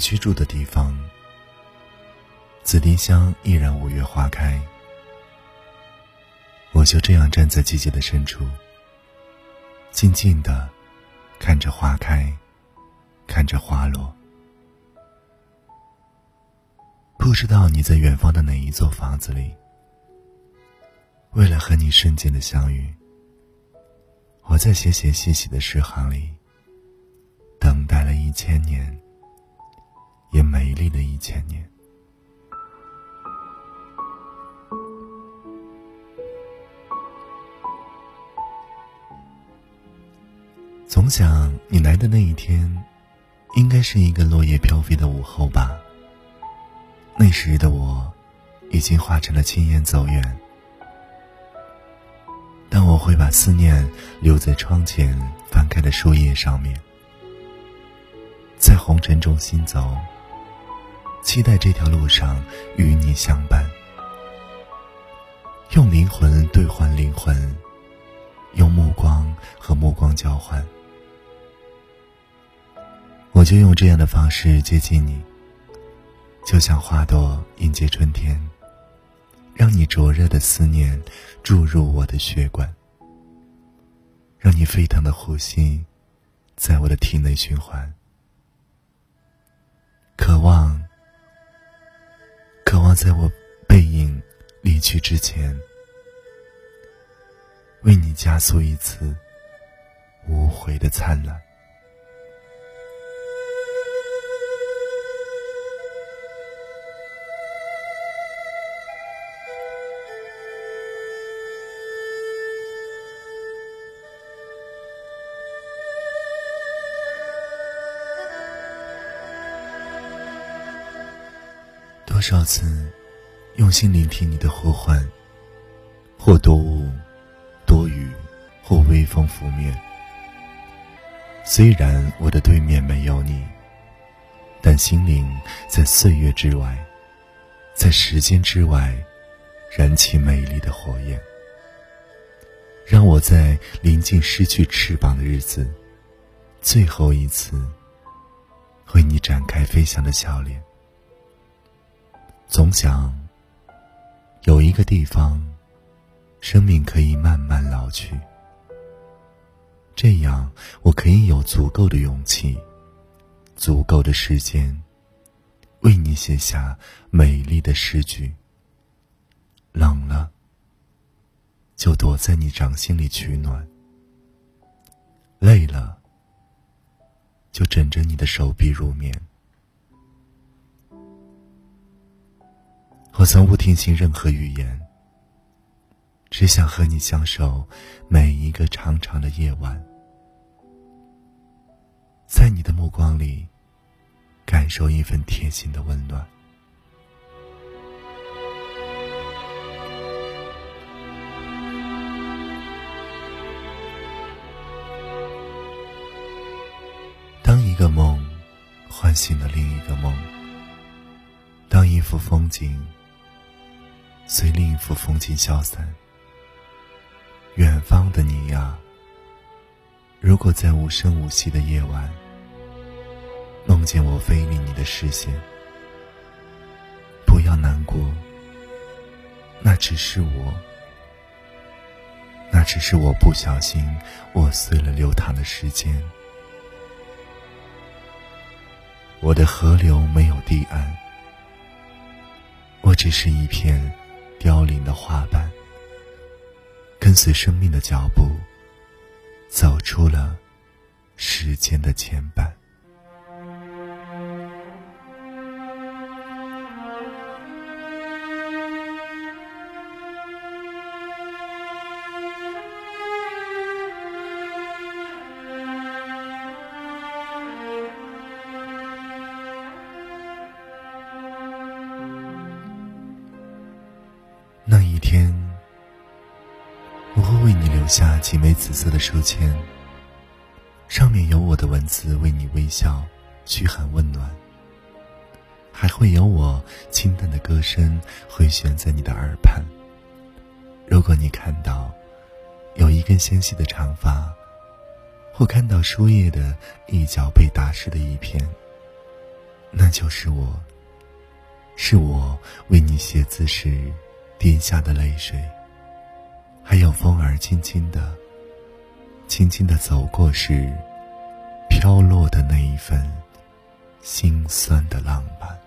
居住的地方，紫丁香依然五月花开。我就这样站在季节的深处，静静的看着花开，看着花落。不知道你在远方的哪一座房子里，为了和你瞬间的相遇，我在写写细细的诗行里，等待了一千年，丽的一千年。总想你来的那一天，应该是一个落叶飘飞的午后吧。那时的我，已经化成了青烟走远。但我会把思念留在窗前翻开的树叶上面，在红尘中行走，期待这条路上与你相伴。用灵魂兑换灵魂，用目光和目光交换。我就用这样的方式接近你。就像花朵迎接春天，让你灼热的思念注入我的血管，让你沸腾的呼吸在我的体内循环。渴望，在我背影离去之前，为你加速一次无悔的灿烂。多少次，用心聆听你的呼唤，或多雾，多雨，或微风拂面。虽然我的对面没有你，但心灵在岁月之外，在时间之外，燃起美丽的火焰。让我在临近失去翅膀的日子，最后一次，为你展开飞翔的笑脸。总想有一个地方，生命可以慢慢老去。这样，我可以有足够的勇气，足够的时间，为你写下美丽的诗句。冷了，就躲在你掌心里取暖；累了，就枕着你的手臂入眠。我从不听信任何语言，只想和你相守每一个长长的夜晚，在你的目光里感受一份贴心的温暖。当一个梦唤醒了另一个梦，当一幅风景。随另一幅风景消散。远方的你呀，如果在无声无息的夜晚，梦见我飞离你的视线，不要难过。那只是我，那只是我不小心握碎了流淌的时间。我的河流没有堤岸，我只是一片。凋零的花瓣，跟随生命的脚步，走出了时间的牵绊。留下几枚紫色的书签，上面有我的文字为你微笑，嘘寒问暖。还会有我清淡的歌声回旋在你的耳畔。如果你看到有一根纤细的长发，或看到书页的一角被打湿的一片，那就是我，是我为你写字时滴下的泪水，还有风儿轻轻的、轻轻的走过时飘落的那一份心酸的浪漫。